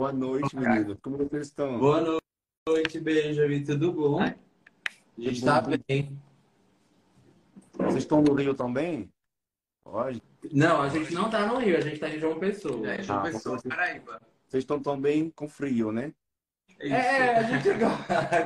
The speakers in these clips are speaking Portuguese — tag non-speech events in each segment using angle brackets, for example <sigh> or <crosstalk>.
Boa noite, meninos. Como vocês estão? Boa noite, Benjamin. Tudo bom? A gente está bem. Vocês estão no Rio também? Hoje? Não, a gente não está no Rio, a gente está em João Pessoa. É, João ah, Pessoa, vocês... Paraíba. Vocês estão também com frio, né? É, <laughs> a gente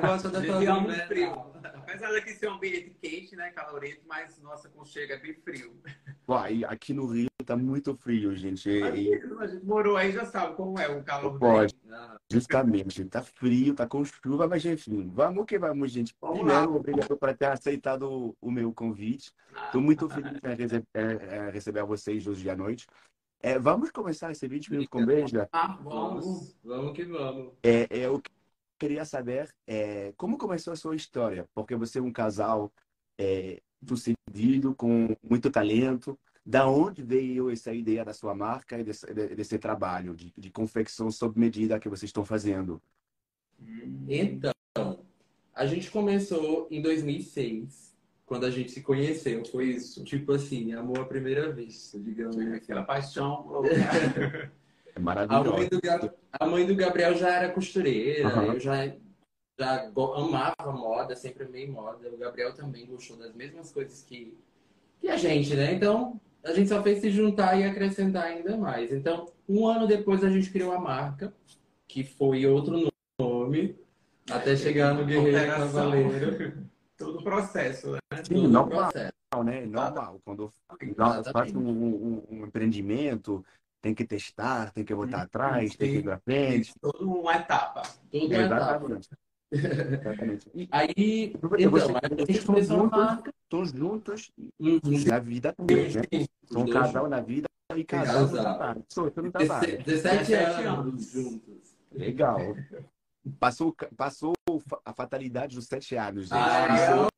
gosta da tua frio. Apesar daqui ser um ambiente quente, né, calorento, mas nossa conchega é bem frio. Uai, aqui no Rio tá muito frio, gente. E... A gente morou aí já sabe como é o calor. Pode. Ah. Justamente, tá frio, tá com chuva, mas enfim, vamos que vamos, gente. Vamos Primeiro, lá. obrigado por ter aceitado o meu convite. Estou muito feliz em receber vocês hoje à noite. É, vamos começar esse vídeo minutos com Beija? Ah, vamos, vamos que vamos. É, é, que queria saber é, como começou a sua história, porque você é um casal é, sucedido, com muito talento. Da onde veio essa ideia da sua marca e desse, desse trabalho de, de confecção sob medida que vocês estão fazendo? Então, a gente começou em 2006, quando a gente se conheceu. Foi isso, tipo assim, amor à primeira vez, digamos. Aquela paixão. <laughs> É maravilhoso. A mãe do, a mãe do Gabriel já era costureira, uhum. eu já, já amava moda, sempre amei moda. O Gabriel também gostou das mesmas coisas que, que a gente, né? Então, a gente só fez se juntar e acrescentar ainda mais. Então, um ano depois a gente criou a marca, que foi outro nome, até chegar no Guerreiro Cavaleiro. <laughs> Todo o processo, né? Sim, normal, né? Normal. Quando faz um, um, um empreendimento, tem que testar, tem que voltar atrás, Sim. tem que ir para frente. Toda uma etapa. Tudo uma Exatamente. etapa. Exatamente. E aí, então, você, vocês estão juntos, estão juntos uhum. na vida também, né? São um casal na vida e casal no trabalho. Sou, no trabalho. 17 anos juntos. Legal. Passou, passou a fatalidade dos sete anos, gente. Ah,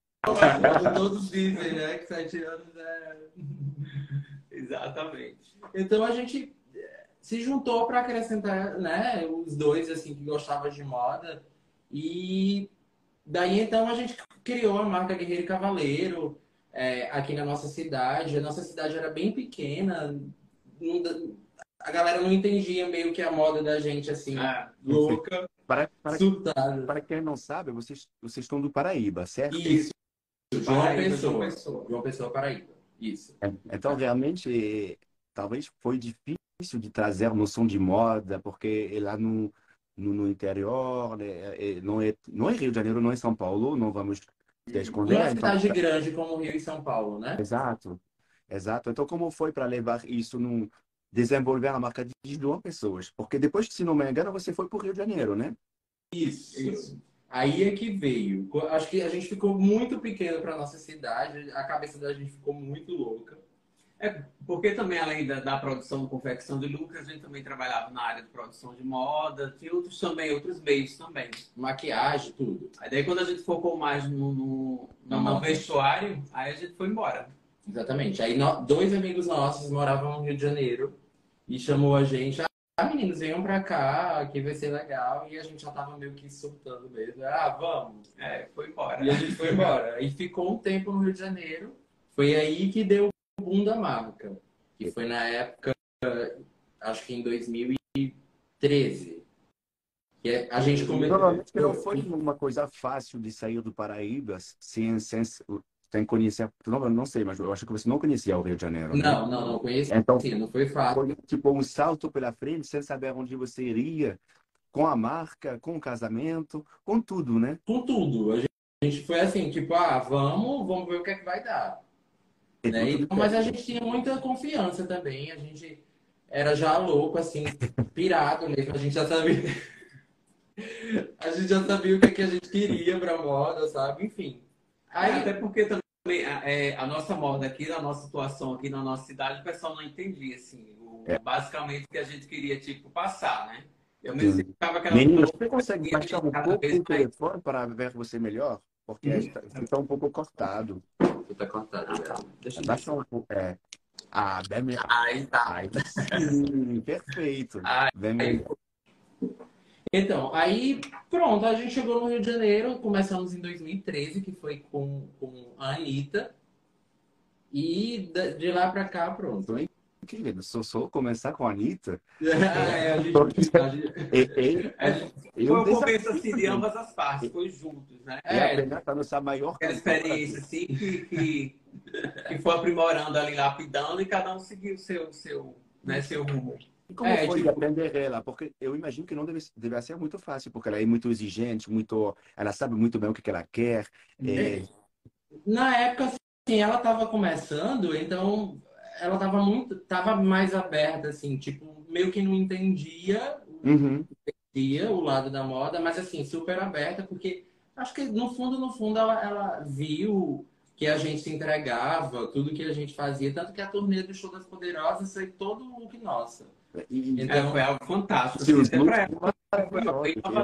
todos dizem, né? Que sete anos é. <laughs> Exatamente. Então a gente se juntou para acrescentar, né, os dois assim que gostavam de moda e daí então a gente criou a marca Guerreiro e Cavaleiro é, aqui na nossa cidade. A nossa cidade era bem pequena, não, a galera não entendia meio que a moda da gente assim, ah, louca, para, para, para quem não sabe, vocês vocês estão do Paraíba, certo? Isso. João Pessoa. João Pessoa, João Pessoa Paraíba. Isso. É, então realmente talvez foi difícil de trazer a noção de moda, porque é lá no, no, interior, né? É, não, é, não é Rio de Janeiro, não é São Paulo, não vamos esconder. Não é cidade então, grande como Rio e São Paulo, né? Exato, exato. Então, como foi para levar isso no desenvolver a marca de João Pessoas? Porque depois, se não me engano, você foi para o Rio de Janeiro, né? Isso, isso. Aí é que veio. Acho que a gente ficou muito pequeno para nossa cidade, a cabeça da gente ficou muito louca. É, porque também, além da, da produção de confecção de Lucas, a gente também trabalhava na área de produção de moda, tinha outros também, outros meios também. Maquiagem, tudo. Aí daí quando a gente focou mais no, no, no, no vestuário, aí a gente foi embora. Exatamente. Aí no, dois amigos nossos moravam no Rio de Janeiro e chamou a gente. Ah, meninos, venham pra cá, aqui vai ser legal. E a gente já tava meio que surtando mesmo. Ah, vamos. É, foi embora. E a gente foi embora. e ficou um tempo no Rio de Janeiro. Foi aí que deu boom da marca, que foi na época, acho que em 2013. Que é, a gente começou. Provavelmente não foi uma coisa fácil de sair do Paraíba sem, sem, sem conhecer. Não, não sei, mas eu acho que você não conhecia o Rio de Janeiro. Né? Não, não, não conhecia. Então, sim, não foi fácil. Foi tipo um salto pela frente, sem saber onde você iria, com a marca, com o casamento, com tudo, né? Com tudo. A gente foi assim, tipo, ah, vamos, vamos ver o que é que vai dar. Né? Mas a gente tinha muita confiança também. A gente era já louco, assim, pirado mesmo. A gente já sabia. <laughs> a gente já sabia o que, é que a gente queria pra moda, sabe? Enfim. Aí... Até porque também é, a nossa moda aqui, a nossa situação aqui na nossa cidade, o pessoal não entendia, assim, o, é. basicamente o que a gente queria, tipo, passar, né? Eu me ficava aquela. Menino, você consegue baixar um pouco o telefone para ver você melhor? Porque está hum. um pouco cortado. Tá cortado. Ah, tá. Deixa eu Baixa um pouco. É. Ah, bem. Aí tá. Aí, sim, perfeito. Aí. Bem. Então, aí, pronto, a gente chegou no Rio de Janeiro, começamos em 2013, que foi com, com a Anitta. E de lá pra cá, pronto. Querido, só sou começar com a Anitta. É, a gente, a gente, E, a gente, e, foi um começo assim, de ambas as partes, foi juntos, né? A Fernanda tá nessa maior aquela experiência assim que, que, que foi aprimorando ali, lapidando, e cada um seguiu o seu, seu, né, seu rumo. E como É, foi tipo- aprender ela? Porque eu imagino que não deve, deve ser muito fácil, porque ela é muito exigente, muito, ela sabe muito bem o que que ela quer. É, Na época, assim, ela tava começando, então ela tava muito, tava mais aberta, assim, tipo, meio que não entendia, uhum. entendia o lado da moda, mas assim, super aberta, porque acho que no fundo, no fundo, ela, ela viu que a gente se entregava, tudo que a gente fazia, tanto que a turnê do Show das Poderosas foi todo look nossa. E, Então, É, foi algo fantástico. Sim, bem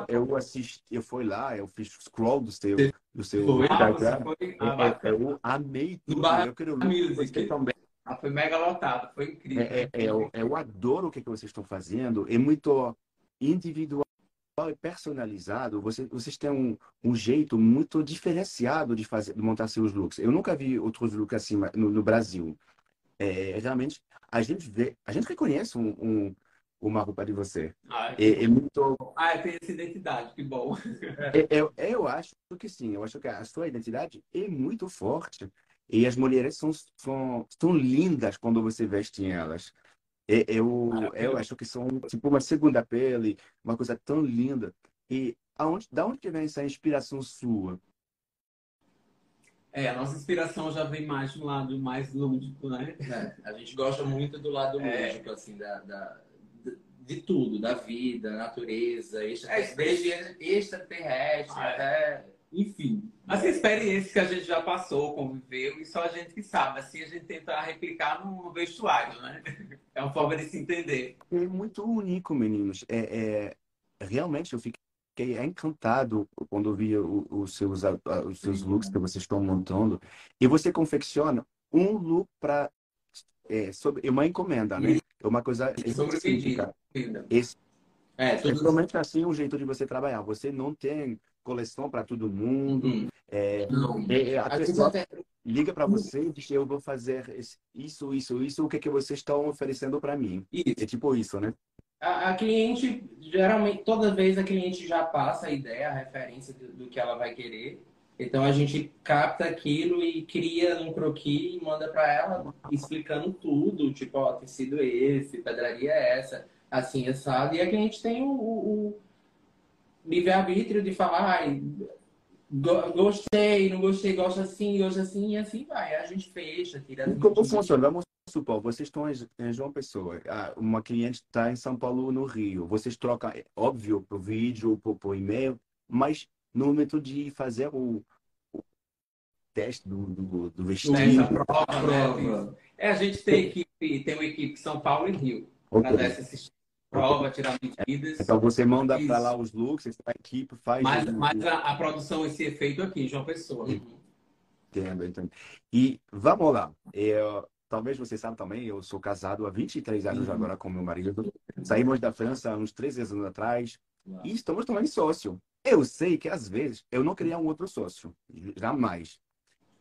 eu, eu assisti, eu fui lá, eu fiz scroll do seu, do seu Foi. Instagram. foi Eu, ah, bacana. eu amei No tudo. Bar Eu quero Music. você também. Ah, foi mega lotado, foi incrível. É, é, é, eu, eu adoro o que, que vocês estão fazendo. É muito individual e personalizado. Você, vocês têm um, um jeito muito diferenciado de fazer, de montar seus looks. Eu nunca vi outros looks assim no, no Brasil. É, realmente, a gente vê, a gente reconhece um, um- uma roupa de você. Ah, É, é muito ah, tem essa identidade, que bom. É, Eu, eu acho que sim, eu acho que a sua identidade é muito forte e as mulheres são, são, são lindas quando você veste elas. Eu, eu acho que são tipo uma segunda pele, uma coisa tão linda. E aonde, da onde vem essa inspiração sua? É, a nossa inspiração já vem mais de um lado mais lúdico, né? É, <laughs> a gente gosta muito do lado É. lúdico, assim, da, da- de tudo, da vida, natureza, É, desde extraterrestre Ah, é. até, enfim. As experiências que a gente já passou, conviveu, e só a gente que sabe. Assim a gente tenta replicar no vestuário, né? <laughs> É uma forma de se entender. É muito único, meninos. É, é- realmente eu fiquei encantado quando eu vi os seus, os seus looks que vocês estão montando. E você confecciona um look para é, sobre é uma encomenda, né? É uma coisa Sobre. Esse É, é tudo assim o jeito de você trabalhar. Você não tem coleção para todo mundo. Uhum. É, Não. é, a pessoa até- liga para você e diz: Eu vou fazer isso, isso, isso. O que, que vocês estão oferecendo para mim? Isso. É tipo isso, né? A, a cliente, geralmente, toda vez a cliente já passa a ideia, a referência do, do que ela vai querer. Então a gente capta aquilo e cria um croquis e manda para ela explicando tudo, tipo, ó, tecido esse, pedraria essa, assim, assado. E a cliente tem o- o livre-arbítrio de falar, ai, go- gostei, não gostei, gosto assim, gosto assim, e assim vai. A gente fecha, tira as E como funciona? Vamos supor, vocês estão em em João Pessoa, uma cliente está em São Paulo, no Rio. Vocês trocam, é óbvio, por vídeo, por, por e-mail, mas no momento de fazer o, o teste do, do, do vestido. Essa prova, Prova. né? É, a gente tem equipe, tem uma equipe São Paulo e Rio. Ok. Para dar essa prova, tirar medidas. Então você manda para lá os looks, a equipe faz. Mas, o- mas a, a produção esse é feito aqui, João Pessoa. Entendo, entendo. E vamos lá. Eu, talvez você saiba também, eu sou casado há 23 anos Uhum. agora com meu marido. Saímos da França há uns 13 anos atrás e estamos também sócio. Eu sei que às vezes eu não queria um outro sócio, jamais.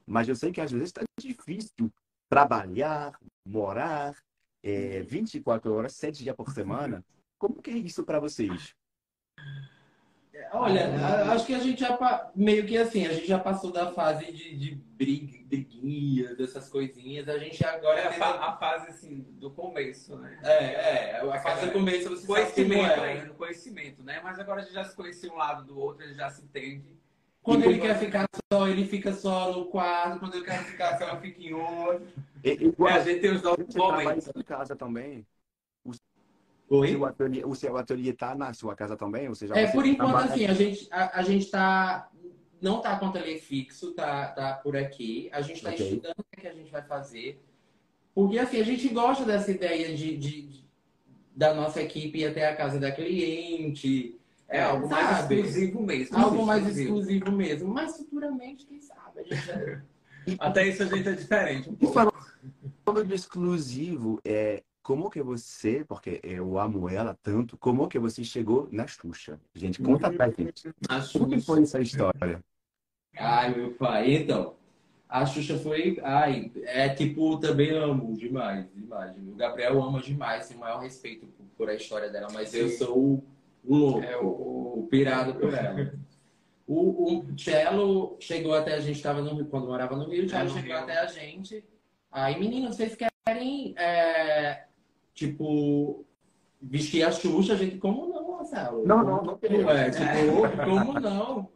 Mas eu sei que às vezes está difícil trabalhar, morar, é, 24 horas, 7 dias por semana. Como que é isso para vocês? Olha, a- acho que a gente já meio que assim, a gente já passou da fase de, de briga, briguinha, dessas coisinhas. A gente agora É a, fa- a fase assim, do começo, né? é, é, a fase do começo você sabe como Conhecimento é. ainda, conhecimento, né? Mas agora a gente já se conhece um lado do outro, a gente já se entende. Quando E ele quer ficar só, ele fica só no quarto. Quando ele quer ficar só, fica em outro. Igual É, a gente tem os nossos trabalha momentos. em casa também. Oi? Seu ateliê, o seu ateliê está na sua casa também? Ou seja, É, por enquanto, trabalha- assim, a gente, a, a gente tá. Não tá com tele fixo, tá, tá por aqui. A gente tá Ok. estudando o que, é que a gente vai fazer. Porque, assim, a gente gosta dessa ideia de, de- de- da nossa equipe ir até a casa da cliente. É algo mais sabe? exclusivo mesmo. Algo mais exclusivo mesmo. Mas futuramente, quem sabe? A gente... <laughs> Até isso a gente é diferente um pouco. falando de exclusivo, é, como que você, porque eu amo ela tanto, como que você chegou na Xuxa? Gente, conta pra gente. Acho Como que foi essa história? Ai, meu pai. Então, A Xuxa foi. Ai, é tipo, também amo demais, demais. O Gabriel ama demais, tem o maior respeito por, por a história dela, mas Sim. eu sou louco, é, o, o, pirado por ela. o, o Cello chegou até a gente, estava no Rio, quando morava no Rio, o Cello é, chegou Rio. até a gente. Aí, meninos, vocês querem, é, tipo, vestir a Xuxa? A gente, como não, Marcelo? Não, não, não queria. É, tipo, como não?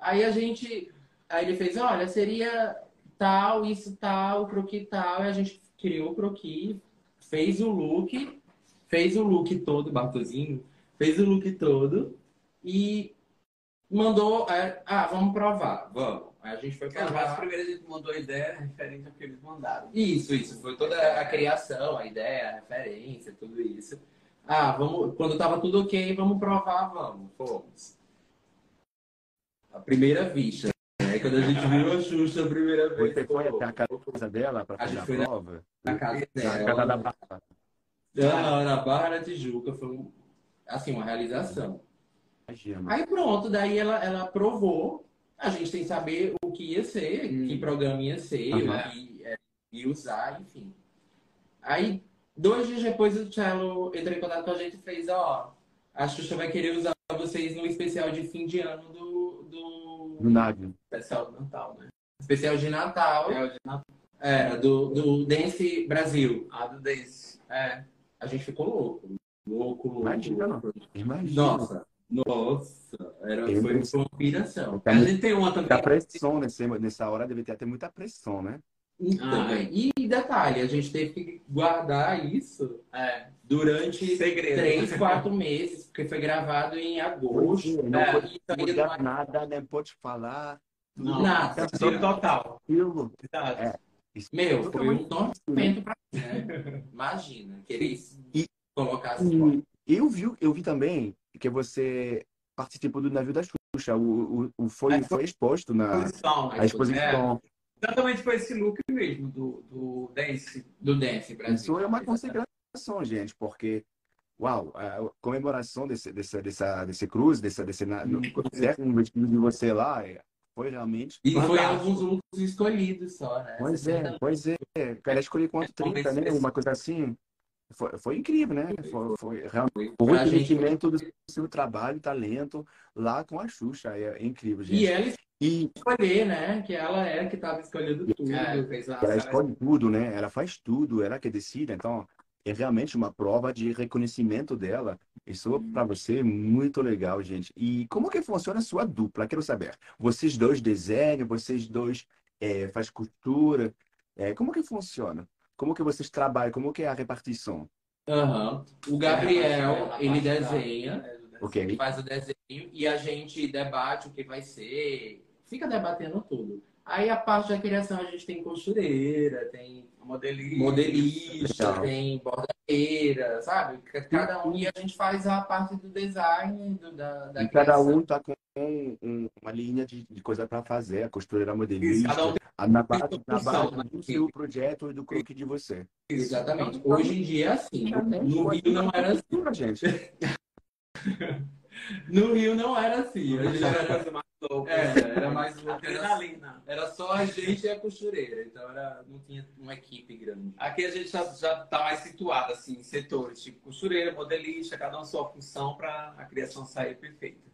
Aí a gente. Aí ele fez, olha, seria tal, isso tal, croqui tal, e a gente criou o croqui, fez o look, fez o look todo, Bartozinho, fez o look todo e mandou, é, ah, vamos provar, vamos. Aí a gente foi provar. Mas primeiro a gente mandou a ideia referente ao que eles mandaram. Isso, isso, foi toda a criação, a ideia, a referência, tudo isso. Ah, vamos, quando tava tudo ok, vamos provar, vamos, fomos. A primeira vista. Aí quando a gente viu a Xuxa a primeira vez. Você foi até a casa dela para fazer a, a prova? Na, casa dela. Na casa da Barra. Não, na Barra da Tijuca. Foi um, assim, uma realização. Imagina. Aí pronto, daí ela, ela provou. A gente tem que saber o que ia ser, hum. que programa ia ser, uhum. o que é, ia usar, enfim. Aí, dois dias depois, o Cello entrou em contato com a gente e fez, ó, a Xuxa vai querer usar vocês no especial de fim de ano do, do do Nagel. Especial de Natal, né? Especial de Natal. É, de Natal. É, do, do Dance Brasil. Ah, do Dance. É. A gente ficou louco. Louco, louco. Imagina, não. Imagina. Nossa. Nossa, era, foi, foi uma piração. A gente tem uma também. A pressão nesse, nessa hora deve ter até muita pressão, né? Então, ah, e detalhe, a gente teve que guardar isso é, durante Segredo. três, quatro meses, porque foi gravado em agosto. Não é, pode mudar nada, nem pode falar. Não, nada. total. Aquilo. É, Meu, foi um tormento pra né? Imagina, querer e, colocar assim. E eu vi, eu vi também que você participou do navio da Xuxa. O, o, o foi, foi exposto na exposição. A exposição. É. Exatamente foi esse look mesmo do, do Dance. Do Dance Brasil. Isso é uma consagração, gente, porque uau, a comemoração desse, desse, dessa, desse cruz, desse, desse, no, um vestido de você lá, é, foi realmente. E fantástico. foi alguns looks escolhidos só, né? Pois é, pois é. Ela escolheu quanto? 30, né? Uma coisa assim. Foi, foi incrível, né? Foi, foi realmente o reconhecimento do seu trabalho, talento lá com a Xuxa. É, é incrível, gente. E ela e escolher, né? Que ela é que estava escolhendo tudo. É, ela escolhe tudo, né? Ela faz tudo, ela que decide. Então, é realmente uma prova de reconhecimento dela. Isso para você é muito legal, gente. E como que funciona a sua dupla? Quero saber. Vocês dois desenham, vocês dois é, faz costura. É, como que funciona? Como que vocês trabalham? Como que é a repartição? Uhum. O Gabriel, ele desenha, okay. ele faz o desenho e a gente debate o que vai ser, fica debatendo tudo. Aí a parte da criação a gente tem costureira, tem modelista, modelista tem bordadeira, sabe? Cada um e a gente faz a parte do design do, da, da e cada um tá com um, uma linha de, de coisa para fazer, a costureira modelista, um a, na base, na base do seu projeto e do croque de você. Exatamente. Hoje em dia é assim. No Rio não era assim. Gente. <laughs> No Rio não era assim. A gente era coisa mais louca. É, era mais louca. Adrenalina. Era, era só a gente e a costureira. Então era, não tinha uma equipe grande. Aqui a gente já, já tá mais situado, assim, em setores, tipo costureira, modelista, cada um sua função para a criação sair perfeita.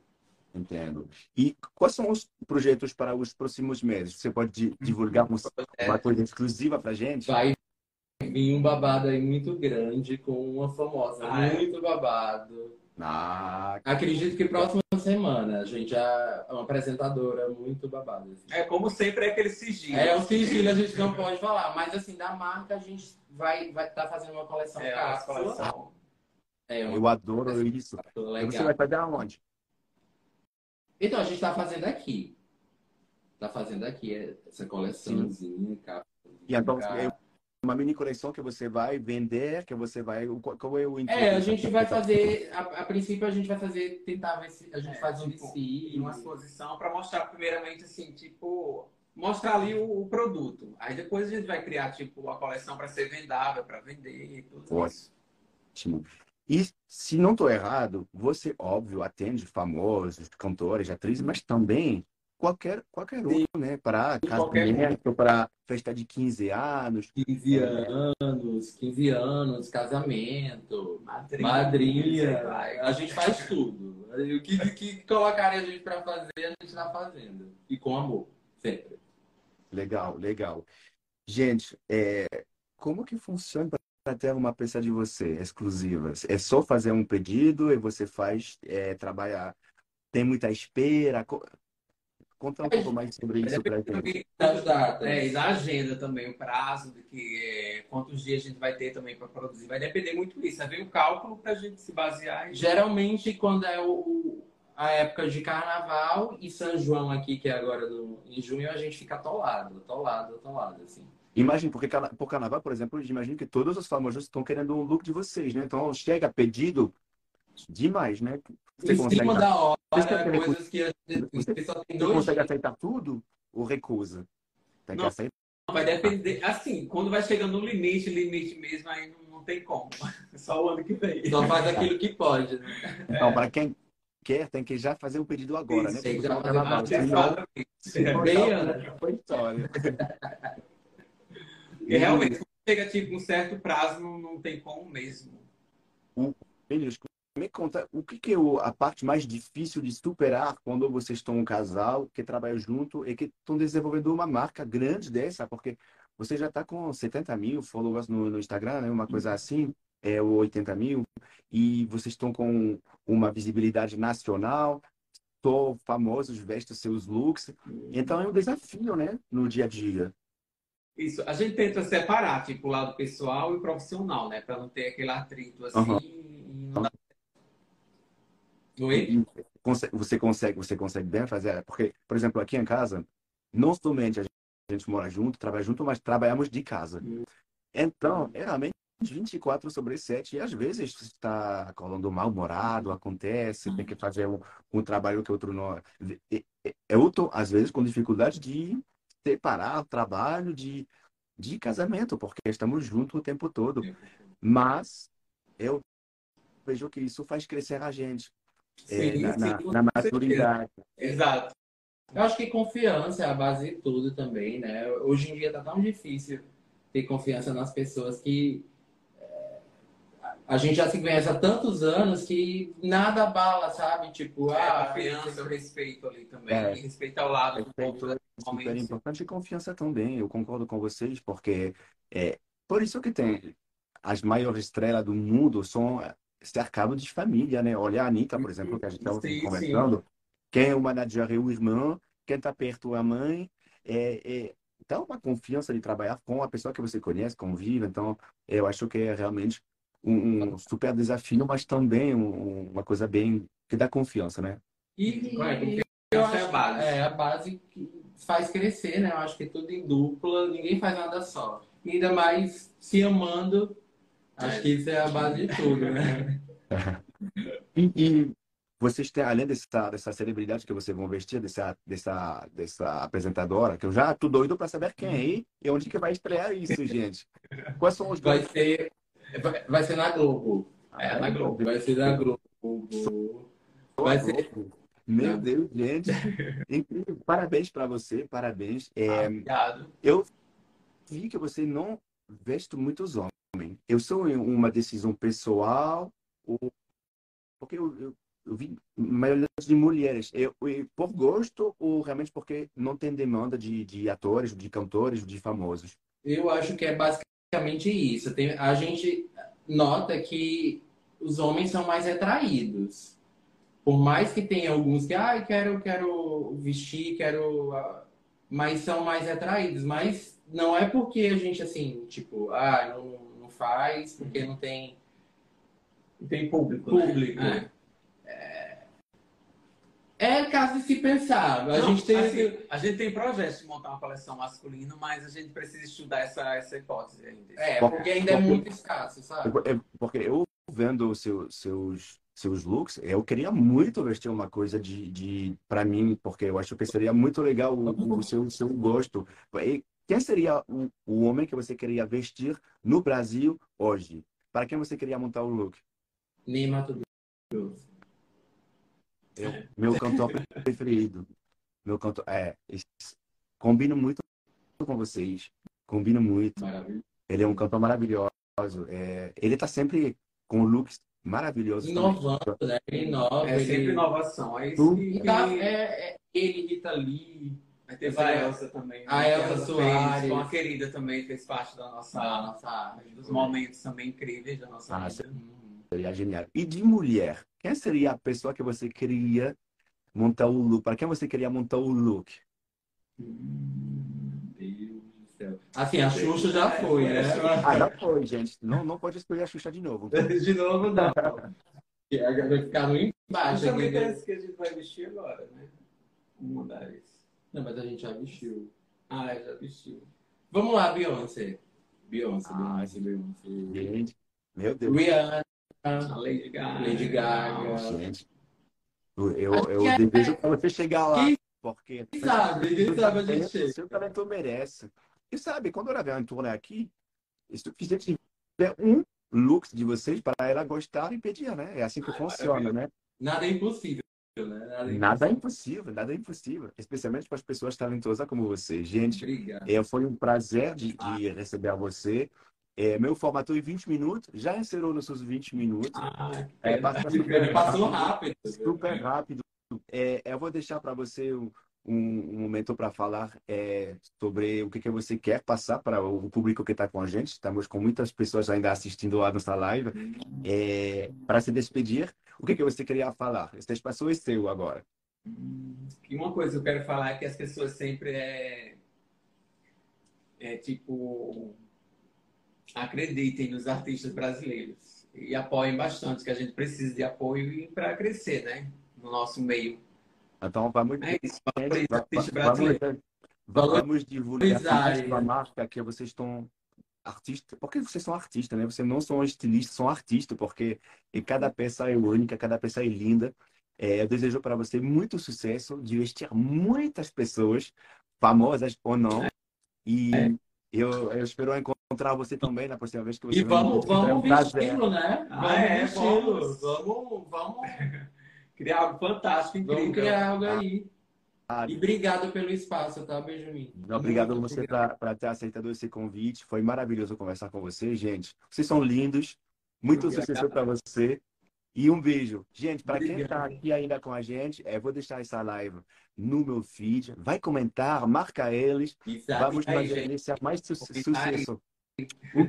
Entendo. E quais são os projetos para os próximos meses? Você pode divulgar uma coisa exclusiva para gente? Vai vir um babado aí muito grande com uma famosa, ah, é? muito babado. Ah, Acredito que próxima semana a gente já é uma apresentadora muito babada. Assim. É como sempre é aquele sigilo. É o sigilo a gente não pode falar, mas assim da marca a gente vai vai estar tá fazendo uma coleção é, cápsula. Coleção. É, uma... Eu adoro isso. Legal. Você vai fazer aonde? Então a gente está fazendo aqui. Está fazendo aqui essa coleçãozinha, cápsula. E então, uma mini coleção que você vai vender, que você vai. Qual é o intuito? É, a gente vai fazer. A, a, princípio, a gente vai fazer, tentar ver se a gente é, faz um tipo, desfile. Uma exposição para mostrar, primeiramente, assim, tipo. Mostrar ali o, o, produto. Aí depois a gente vai criar, tipo, a coleção para ser vendável, para vender e tudo isso. Ótimo. E se não estou errado, você, óbvio, atende famosos, cantores, atrizes, mas também qualquer, qualquer um, né? Para casamento, para festa de 15 anos. 15 é... anos, 15 anos, casamento, madrinha. madrinha a gente faz tudo. O que, que colocarem a gente para fazer, a gente está fazendo. E com amor, sempre. Legal, legal. Gente, é, como que funciona para ter uma peça de você exclusiva? É só fazer um pedido e você faz é, trabalhar? Tem muita espera? Conta um pouco mais sobre isso para gente. Das datas. É, e da agenda também, o prazo, de que, é, quantos dias a gente vai ter também para produzir. Vai depender muito disso. É ver o cálculo para a gente se basear. Em... Geralmente, quando é o, a época de carnaval e São João aqui, que é agora no, em junho, a gente fica atolado, atolado, atolado, assim. Imagina, porque por carnaval, por exemplo, imagino que todos os famosos estão querendo um look de vocês, né? Então chega pedido demais, né? Você em consegue cima da hora, você coisas que a gente, você, só tem dois consegue aceitar tudo ou recusa? Tem que não, aceitar. Vai depender. Assim, quando vai chegando no limite, limite mesmo, aí não, não tem como. <laughs> Só o ano que vem. Só faz aquilo que pode, né? Então, é. para quem quer, tem que já fazer o pedido agora, Isso, né? Tem que já fazer o pedido. Bem, Ana. Foi história. <laughs> E realmente, quando chega tipo um certo prazo, não, não tem como mesmo. O, me conta o que, que é a parte mais difícil de superar quando vocês estão um casal que trabalha junto e que estão desenvolvendo uma marca grande dessa, porque você já está com 70 mil followers no, no, Instagram, né? uma coisa assim, é, ou 80 mil, e vocês estão com uma visibilidade nacional, tô famosos, vestem seus looks, então é um desafio, né, no dia a dia. Isso, a gente tenta separar, tipo, o lado pessoal e profissional, né, para não ter aquele atrito assim. Uhum. Oi? Você consegue, você consegue bem fazer, porque, por exemplo, aqui em casa, não somente a gente mora junto, trabalha junto, mas trabalhamos de casa. Hum. Então, é realmente 24 sobre 7 e às vezes está acordando mal-humorado, acontece, tem que fazer um, um trabalho que outro não... Eu estou, às vezes, com dificuldade de separar o trabalho de, de casamento, porque estamos juntos o tempo todo. Mas eu vejo que isso faz crescer a gente é, sim, na, sim, na, na maturidade. Exato. Eu acho que confiança é a base de tudo também, né? Hoje em dia tá tão difícil ter confiança nas pessoas que é, a gente já se conhece há tantos anos que nada abala, sabe? Tipo, é, ah, confiança, o respeito ali também. É. Respeito ao lado respeito do é super importante e confiança também. Eu concordo com vocês, porque é por isso que tem as maiores estrelas do mundo são cercado de família, né? Olha a Anitta, por exemplo, que a gente estava conversando. Quem é o manager é o irmão, quem está perto é a mãe. É, é, dá uma confiança de trabalhar com a pessoa que você conhece, convive. Então, eu acho que é realmente um, um super desafio, mas também um, uma coisa bem que dá confiança, né? E, e eu acho, é a base. É a base que faz crescer, né? Eu acho que tudo em dupla, ninguém faz nada só. E ainda mais se amando Acho que isso é a base de tudo, né? <laughs> e, e, vocês têm, além dessa, dessa celebridade que vocês vão vestir, dessa, dessa, dessa apresentadora, que eu já tô doido para saber quem é e onde que vai estrear isso, <laughs> gente. Quais são os Vai ser, vai ser na Globo. É, na Globo. Vai ser na Globo. Vai ser. Meu Deus, gente. Incrível. Parabéns para você, parabéns. É, Obrigado. Eu vi que você não veste muitos homens. Eu sou uma decisão pessoal, ou... porque eu, eu, eu vi maioria de mulheres. Eu, eu, por gosto ou realmente porque não tem demanda de, de atores, de cantores, de famosos? Eu acho que é basicamente isso. Tem, a gente nota que os homens são mais atraídos. Por mais que tenha alguns que, ah, quero, quero vestir, quero. Ah", mas são mais atraídos. Mas não é porque a gente, assim, tipo, ah, não faz, porque não tem, não tem público. público. Né? É... é caso de se pensar. A, não, gente tem... Assim, a gente tem projetos de montar uma coleção masculina, mas a gente precisa estudar essa, essa hipótese ainda. É, porque ainda é muito escasso, sabe? É, porque eu vendo seu, seus seus looks, eu queria muito vestir uma coisa de, de para mim, porque eu acho que seria muito legal o, o seu, seu gosto. E quem seria o, o homem que você queria vestir no Brasil hoje? Para quem você queria montar o look? Ney Mato Grosso. meu cantor preferido. meu cantor. É, combino muito com vocês. Combino muito. Maravilha. Ele é um cantor maravilhoso. É, ele tá sempre com looks maravilhosos. Inovando, né? Inova. É ele... sempre inovação. É que... Tá, é, é ele, Rita Lee. Aí teve a Elsa também. A né? Elsa Soares. Fez, uma querida também, fez parte da nossa, Da nossa dos momentos também incríveis da nossa Ah, vida. Uhum. Seria genial. E de mulher, quem seria a pessoa que você queria montar o look? Para quem você queria montar o look? Hum, Deus do céu. Assim, a Xuxa já foi, né? <laughs> Ah, já foi, gente. Não, não pode escolher a Xuxa de novo. <laughs> De novo, não. Vai ficar no embaixo. Também né? parece que a gente vai vestir agora, né? Uma das. Não, mas a gente já vestiu. Ah, já vestiu. Vamos lá, Beyoncé. Beyoncé, Ah, Beyoncé, Beyoncé. Gente, meu Deus. Rihanna, Lady Gaga. Lady Gaga. Gente, eu, eu, é- desejo para você chegar lá. Quem Porque Quem sabe, quem sabe a gente o chega. seu talento merece. E sabe, quando ela vier um turnê aqui, é suficiente tiver um look de vocês para ela gostar e pedir, né? É assim que funciona, né? Nada é impossível, né? Nada é é impossível, nada é impossível. Especialmente para as pessoas talentosas como você. Gente, Obrigado. é, foi um prazer de, de receber você. É, meu formato em 20 minutos, já encerrou nos seus 20 minutos. Ah, É, passa super <laughs> Passou rápido. Super rápido. É, eu vou deixar para você um, um momento para falar é, sobre o que, que você quer passar para o público que está com a gente. Estamos com muitas pessoas ainda assistindo a nossa live. É, para se despedir, o que, que você queria falar? Esse espaço é seu agora. E uma coisa que eu quero falar é que as pessoas sempre é, é tipo acreditem nos artistas brasileiros e apoiem bastante, que a gente precisa de apoio para crescer, né? No nosso meio. Então, vamos, É isso, gente, valorizar va- artista va- vamos, vamos divulgar a marca, que vocês estão artistas, porque vocês são artistas, né? Vocês não são estilistas, são artistas, porque e cada peça é única, cada peça é linda. É, eu desejo para você muito sucesso, de vestir muitas pessoas, famosas ou não. E eu, eu espero encontrar você também na próxima vez que você E vamos, vir. É um vamos vesti-lo, né? Ah, Vamos é, vamos. Vamos, vamos, <laughs> Criar algo fantástico, incrível. vamos criar algo aí. Ah, E obrigado pelo espaço, tá, Benjamin? Obrigado a Muito você por ter aceitado esse convite. Foi maravilhoso conversar com vocês, gente. Vocês são lindos. Muito Obrigado. sucesso para você. E um beijo. Gente, para quem está aqui ainda com a gente, é, vou deixar essa live no meu feed. Vai comentar, marca eles. Aí, Vamos aí, fazer gente. esse mais su aí. sucesso. Um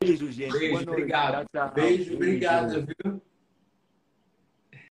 beijo, gente. Beijo, obrigado. Tchau, tchau. Beijo, obrigado, viu?